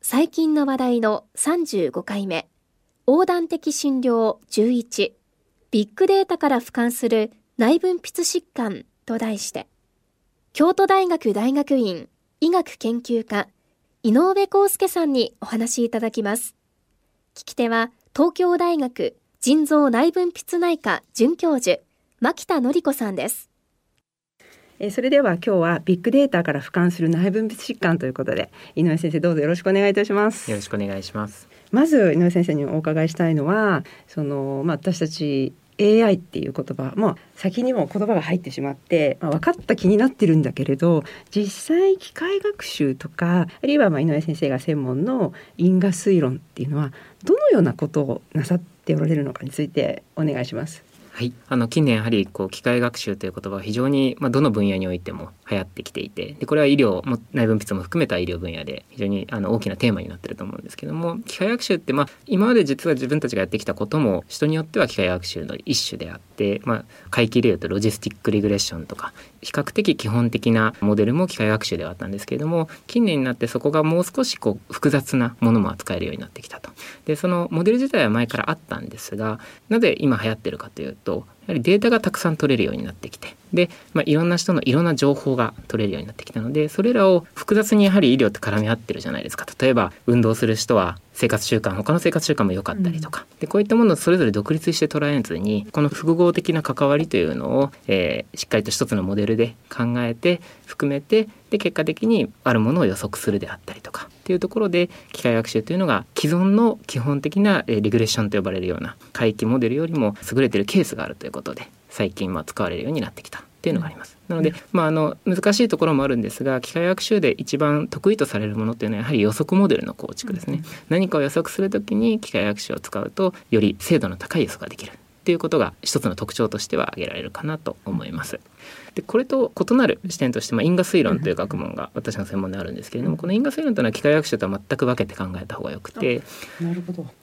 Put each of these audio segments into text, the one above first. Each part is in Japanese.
最近の話題の35回目横断的診療11ビッグデータから俯瞰する内分泌疾患と題して京都大学大学院医学研究科井上康介さんにお話しいただきます。聞き手は東京大学腎臓内分泌内科准教授牧田典子さんです。えそれでは今日はビッグデータから俯瞰する内分泌疾患ということで井上先生どうぞよろしくお願いいたしますよろしくお願いしますまず井上先生にお伺いしたいのはそのまあ私たち AI っていう言葉もう先にも言葉が入ってしまって、まあ、分かった気になってるんだけれど実際機械学習とかあるいはまあ井上先生が専門の因果推論っていうのはどのようなことをなさっておられるのかについてお願いします。はい、あの近年やはりこう機械学習という言葉は非常に、まあ、どの分野においても流行ってきていてでこれは医療も内分泌も含めた医療分野で非常にあの大きなテーマになってると思うんですけども機械学習って、まあ、今まで実は自分たちがやってきたことも人によっては機械学習の一種であって、まあ、回帰でいうとロジスティックリグレッションとか比較的基本的なモデルも機械学習ではあったんですけれども近年になってそこがもう少しこう複雑なものも扱えるようになってきたと。でそのモデル自体は前からあったんですがなぜ今流行ってるかというとはりデータがたくさん取れるようになってきてで、まあ、いろんな人のいろんな情報が取れるようになってきたのでそれらを複雑にやはり医療って絡み合ってるじゃないですか。例えば運動する人は生活習慣他の生活習慣も良かったりとか、うん、でこういったものをそれぞれ独立して捉えずにこの複合的な関わりというのを、えー、しっかりと一つのモデルで考えて含めてで結果的にあるものを予測するであったりとかっていうところで機械学習というのが既存の基本的なリグレッションと呼ばれるような回帰モデルよりも優れているケースがあるということで最近は使われるようになってきたっていうのがあります。なので、まあ、あの難しいところもあるんですが機械学習で一番得意とされるものっていうのはやはり予測モデルの構築ですね。何かを予測する時に機械学習を使うとより精度の高い予測ができるっていうことが一つの特徴としては挙げられるかなと思います。でこれと異なる視点として、まあ、因果推論という学問が私の専門であるんですけれどもこの因果推論というのは機械学習とは全く分けて考えた方がよくて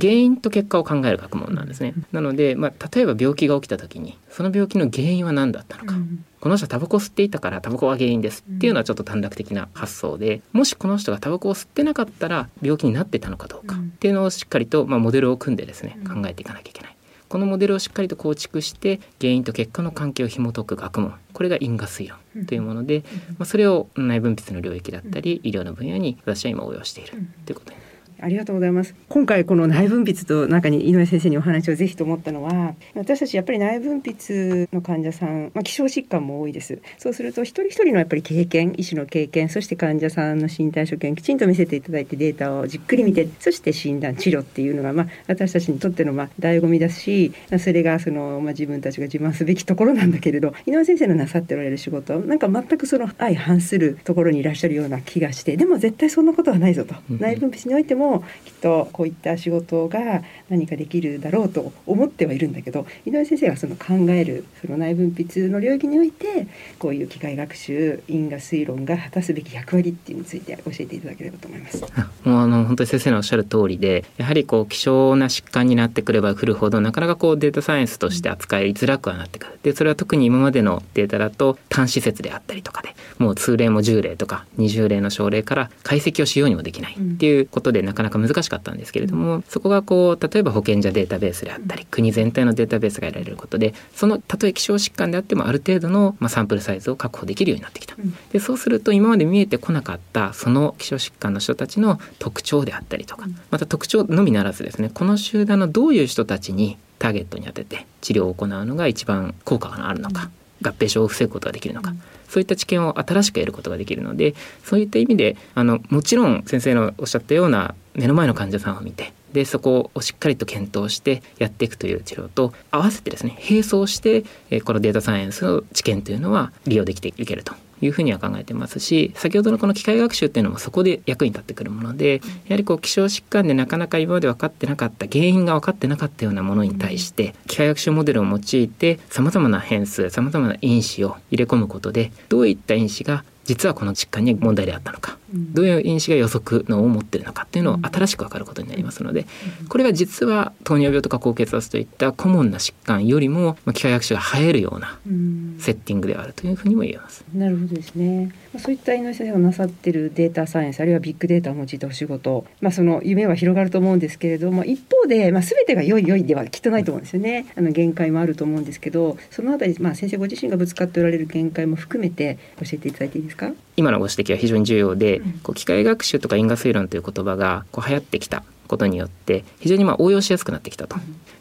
原因と結果を考える学問なんですね。なので、まあ、例えば病気が起きた時にその病気の原因は何だったのか。この人はタバコ吸っていたからタバコは原因ですっていうのはちょっと短絡的な発想でもしこの人がタバコを吸ってなかったら病気になってたのかどうかっていうのをしっかりと、まあ、モデルを組んでですね考えていかなきゃいけない。このモデルをしっかりと構築して原因と結果の関係を紐解く学問。これが因果推論というもので、まあ、それを内分泌の領域だったり医療の分野に私は今応用しているということになります。ありがとうございます。今回この内分泌と中に井上先生にお話をぜひと思ったのは、私たちやっぱり内分泌の患者さん、まあ、希少疾患も多いです。そうすると一人一人のやっぱり経験、医師の経験、そして患者さんの身体所見きちんと見せていただいてデータをじっくり見て、そして診断治療っていうのがまあ私たちにとってのまあ醍醐味だし、それがそのまあ自分たちが自慢すべきところなんだけれど、井上先生のなさっておられる仕事、なんか全くその相反するところにいらっしゃるような気がして、でも絶対そんなことはないぞと。内分泌においてもきっとこういった仕事が何かできるだろうと思ってはいるんだけど井上先生がその考えるその内分泌の領域においてこういう機械学習因果推論が果たすべき役割っていうについて教えていただければと思います。もうあの本当に先生のおっしゃる通りでやはりこう希少な疾患になってくればくるほどなかなかこうデータサイエンスとして扱いづらくはなってくる。でそれは特に今までのデータだと単施設であったりとかでもう通例も10例とか20例の症例から解析をしようにもできないっていうことでなかなか難しかったんですけれども、そこがこう例えば保険者データベースであったり国全体のデータベースが得られることでそのたとえ希少疾患であってもある程度の、まあ、サンプルサイズを確保できるようになってきた。でそうすると今まで見えてこなかったその希少疾患の人たちの特徴であったりとかまた特徴のみならずですねこの集団のどういう人たちにターゲットに当てて治療を行うのが一番効果があるのか、合併症を防ぐことができるのか、そういった知見を新しく得ることができるのでそういった意味であのもちろん先生のおっしゃったような目の前の患者さんを見てでそこをしっかりと検討してやっていくという治療と合わせてですね並走して、このデータサイエンスの知見というのは利用できていけるというふうには考えてますし先ほどのこの機械学習っていうのもそこで役に立ってくるものでやはりこう希少疾患でなかなか今まで分かってなかった原因が分かってなかったようなものに対して機械学習モデルを用いてさまざまな変数さまざまな因子を入れ込むことでどういった因子が実はこの疾患に問題であったのか、どういう因子が予測のを持ってるのかっていうのを新しく分かることになりますので、これが実は糖尿病とか高血圧といった顧問な疾患よりも機械学習が映えるようなセッティングであるというふうにも言えます。なるほどですね。そういった井上先生がなさってるデータサイエンスあるいはビッグデータを用いたお仕事、まあ、その夢は広がると思うんですけれども一方で、まあ、全てが良い良いではきっとないと思うんですよね。あの限界もあると思うんですけどそのあたり、まあ、先生ご自身がぶつかっておられる限界も含めて教えていただいていいですか？今のご指摘は非常に重要で、こう機械学習とか因果推論という言葉がこう流行ってきたことによって非常にまあ応用しやすくなってきたと。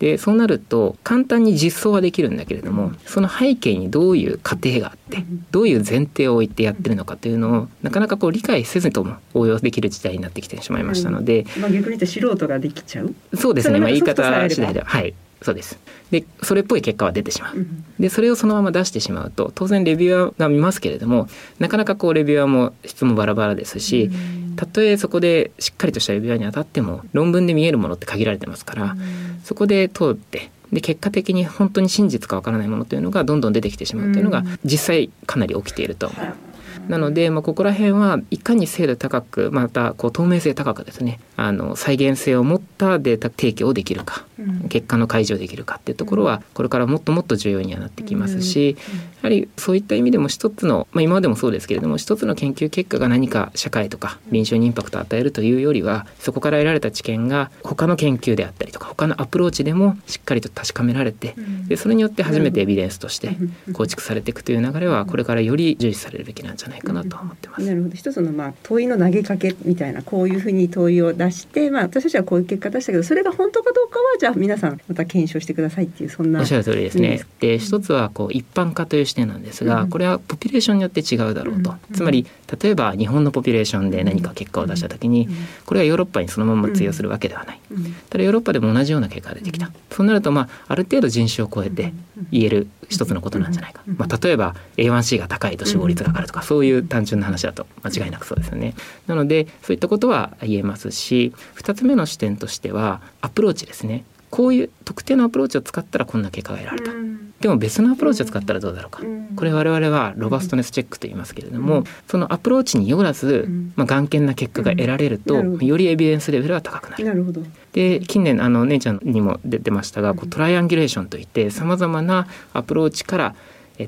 でそうなると簡単に実装はできるんだけれどもその背景にどういう過程があってどういう前提を置いてやってるのかというのをなかなかこう理解せずとも応用できる時代になってきてしまいましたので、まあ、逆に言うと素人ができちゃう。そうですね、まあ、言い方次第では。はいそうです。でそれっぽい結果は出てしまう。でそれをそのまま出してしまうと当然レビュアーが見ますけれどもなかなかこうレビュアーも質もバラバラですし、たとえそこでしっかりとしたレビュアーに当たっても論文で見えるものって限られてますから、そこで通ってで結果的に本当に真実かわからないものというのがどんどん出てきてしまうというのが実際かなり起きていると思います。なので、まあ、ここら辺はいかに精度高くまたこう透明性高くですねあの再現性を持ったデータ提供できるか、うん、結果の解除できるかっていうところはこれからもっともっと重要にはなってきますし、やはりそういった意味でも一つの、まあ、今までもそうですけれども一つの研究結果が何か社会とか臨床にインパクトを与えるというよりはそこから得られた知見が他の研究であったりとか他のアプローチでもしっかりと確かめられてでそれによって初めてエビデンスとして構築されていくという流れはこれからより重視されるべきなんじゃないかなと思ってます。なるほど。一つのまあ問いの投げかけみたいなこういうふうに問いを出して、まあ、私たちはこういう結果出したけどそれが本当かどうかはじゃあ皆さんまた検証してくださいっていうそんなおっしゃる通りですね。で一つはこう一般化という視点なんですが、これはポピュレーションによって違うだろうと、つまり例えば日本のポピュレーションで何か結果を出した時にこれはヨーロッパにそのまま通用するわけではない。ただヨーロッパでも同じような結果が出てきた。そうなるとまあある程度人種を超えて言える一つのことなんじゃないか。まあ例えば A1C が高いと死亡率が上がるとかそういう単純な話だと間違いなくそうですよね。なのでそういったことは言えますし2つ目の視点としてはアプローチですね。こういう特定のアプローチを使ったらこんな結果が得られた、うん、でも別のアプローチを使ったらどうだろうか、うん、これ我々は robustness check と言いますけれども、うん、そのアプローチによらず、まあ、眼見な結果が得られると、よりエビデンスレベルは高くなる。なるほど。で近年あの姉ちゃんにも出てましたがこうトライアンギュレーションといってさまざまなアプローチから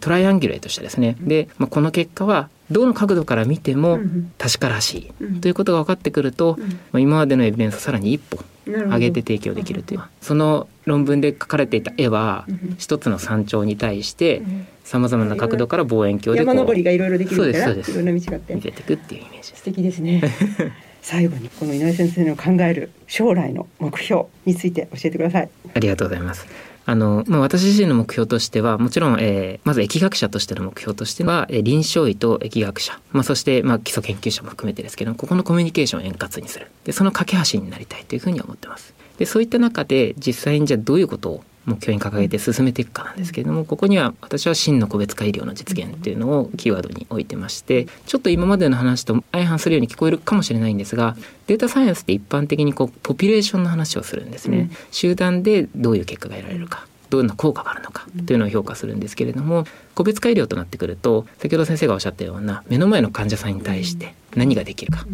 トライアンギュレートしてですね。で、まあ、この結果はどの角度から見ても確からしい。ということが分かってくると、まあ、今までのエビデンスをさらに一歩上げて提供できるというその論文で描かれていた絵は一つの山頂に対してさまざまな角度から望遠鏡で山登りがいろいろできるからいろんな道があって。見せていくっていうイメージ。素敵ですね。最後にこの井上先生の考える将来の目標について教えてください。ありがとうございますあの、まあ、私自身の目標としては、もちろん、えー、まず疫学者としての目標としては、えー、臨床医と疫学者、まあ、そして、まあ、基礎研究者も含めてですけど、ここのコミュニケーションを円滑にする。で、その架け橋になりたいというふうに思ってます。で、そういった中で、実際にじゃあどういうことを目標に掲げて進めていくかなんですけれどもここには私は真の個別化医療の実現っていうのをキーワードに置いてましてちょっと今までの話と相反するように聞こえるかもしれないんですがデータサイエンスって一般的にこうポピュレーションの話をするんですね、集団でどういう結果が得られるかどんな効果があるのかというのを評価するんですけれども個別化医療となってくると先ほど先生がおっしゃったような目の前の患者さんに対して何ができるか。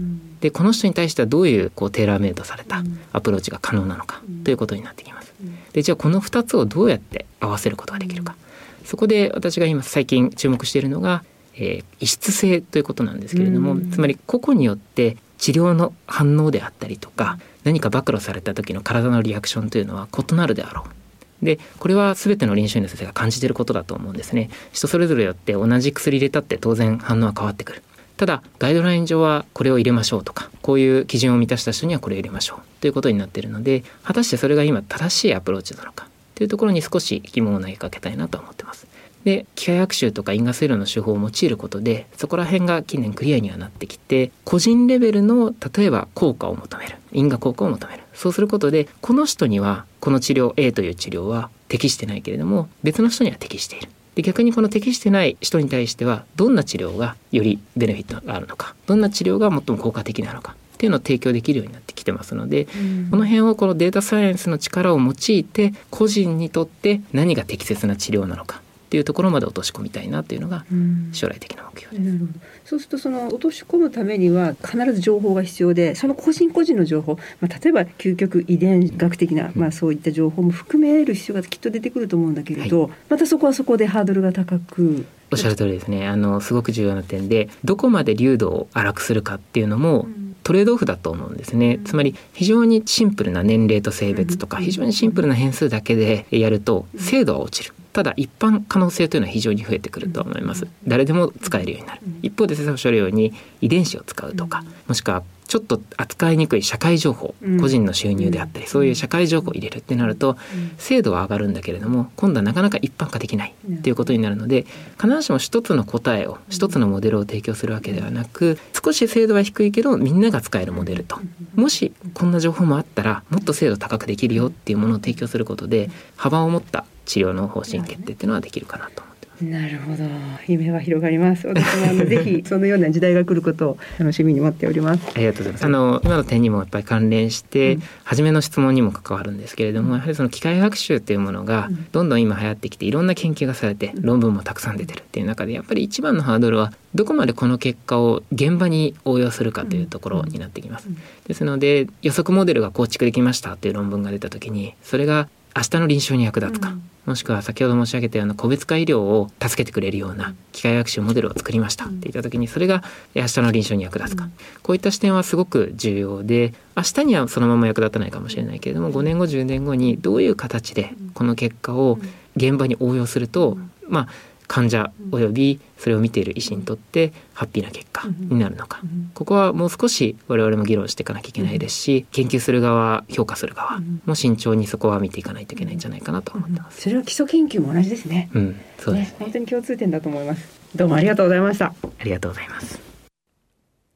でこの人に対してはどういうこうテーラーメイドされたアプローチが可能なのかということになってきます。でじゃあこの2つをどうやって合わせることができるか。そこで私が今最近注目しているのが、えー、異質性ということなんですけれどもつまり個々によって治療の反応であったりとか何か暴露された時の体のリアクションというのは異なるであろう。でこれは全ての臨床医の先生が感じていることだと思うんですね。人それぞれよって同じ薬入れたって当然反応は変わってくるただガイドライン上はこれを入れましょうとかこういう基準を満たした人にはこれを入れましょうということになっているので果たしてそれが今正しいアプローチなのかというところに少し疑問を投げかけたいなと思ってます。で機械学習とか因果推論の手法を用いることでそこら辺が近年クリアにはなってきて個人レベルの例えば効果を求める因果効果を求める。そうすることでこの人にはこの治療 A という治療は適してないけれども別の人には適している。で逆にこの適してない人に対してはどんな治療がよりベネフィットがあるのかどんな治療が最も効果的なのかっていうのを提供できるようになってきてますので、うん、この辺をこのデータサイエンスの力を用いて個人にとって何が適切な治療なのかっていうところまで落とし込みたいなっていうのが将来的な目標です。なるほど。そうするとその落とし込むためには必ず情報が必要でその個人個人の情報、まあ、例えば究極遺伝学的な、まあ、そういった情報も含める必要がきっと出てくると思うんだけれど、はい、またそこはそこでハードルが高く。おっしゃる通りですね。あのすごく重要な点でどこまで流度を荒くするかっていうのも、トレードオフだと思うんですね、つまり非常にシンプルな年齢と性別とか非常にシンプルな変数だけでやると精度は落ちる。ただ一般可能性というのは非常に増えてくると思います。誰でも使えるようになる。一方で先生おっしゃるように遺伝子を使うとかもしくはちょっと扱いにくい社会情報、個人の収入であったり、そういう社会情報を入れるってなると、精度は上がるんだけれども今度はなかなか一般化できないっていうことになるので必ずしも一つの答えを一つのモデルを提供するわけではなく少し精度は低いけどみんなが使えるモデルと。もしこんな情報もあったらもっと精度高くできるよっていうものを提供することで幅を持った治療の方針決定っていうのはできるかなとなるほど。夢は広がります。私もあの ぜひそのような時代が来ることを楽しみに待っております。ありがとうございます。あの今の点にもやっぱり関連して、うん、初めの質問にも関わるんですけれどもやはりその機械学習っていうものがどんどん今流行ってきていろんな研究がされて論文もたくさん出てるっていう中でやっぱり一番のハードルはどこまでこの結果を現場に応用するかというところになってきます。ですので予測モデルが構築できましたっていう論文が出た時にそれが明日の臨床に役立つか、うん、もしくは先ほど申し上げたような個別化医療を助けてくれるような機械学習モデルを作りましたって言った時にそれが明日の臨床に役立つか、うん、こういった視点はすごく重要で明日にはそのまま役立たないかもしれないけれども5年後10年後にどういう形でこの結果を現場に応用すると、まあ患者およびそれを見ている医師にとってハッピーな結果になるのか、ここはもう少し我々も議論していかなきゃいけないですし研究する側評価する側も慎重にそこは見ていかないといけないんじゃないかなと思ってます。それは基礎研究も同じですね。うん、そうです、ね、本当に共通点だと思います。どうもありがとうございました。ありがとうございます。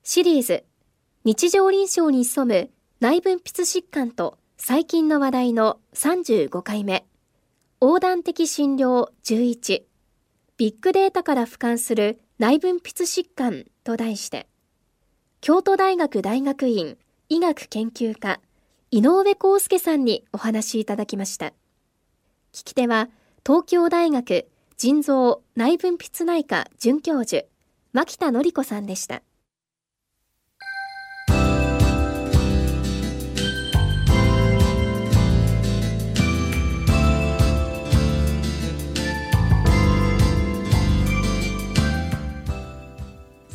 シリーズ日常臨床に潜む内分泌疾患と最近の話題の35回目横断的診療11ビッグデータから俯瞰する内分泌疾患と題して、京都大学大学院医学研究科井上康介さんにお話しいただきました。聞き手は東京大学腎臓内分泌内科准教授牧田典子さんでした。